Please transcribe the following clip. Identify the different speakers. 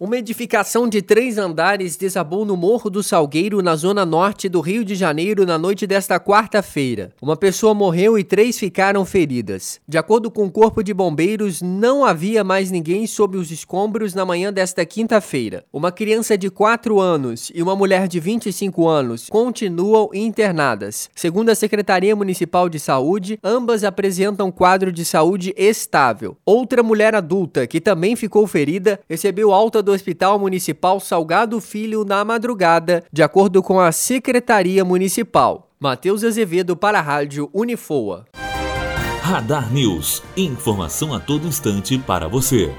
Speaker 1: Uma edificação de três andares desabou no Morro do Salgueiro, na zona norte do Rio de Janeiro, na noite desta quarta-feira. Uma pessoa morreu e três ficaram feridas. De acordo com o Corpo de Bombeiros, não havia mais ninguém sob os escombros na manhã desta quinta-feira. Uma criança de 4 anos e uma mulher de 25 anos continuam internadas. Segundo a Secretaria Municipal de Saúde, ambas apresentam quadro de saúde estável. Outra mulher adulta, que também ficou ferida, recebeu alta do Hospital Municipal Salgado Filho na madrugada, de acordo com a Secretaria Municipal. Matheus Azevedo para a Rádio Unifoa.
Speaker 2: Radar News. Informação a todo instante para você.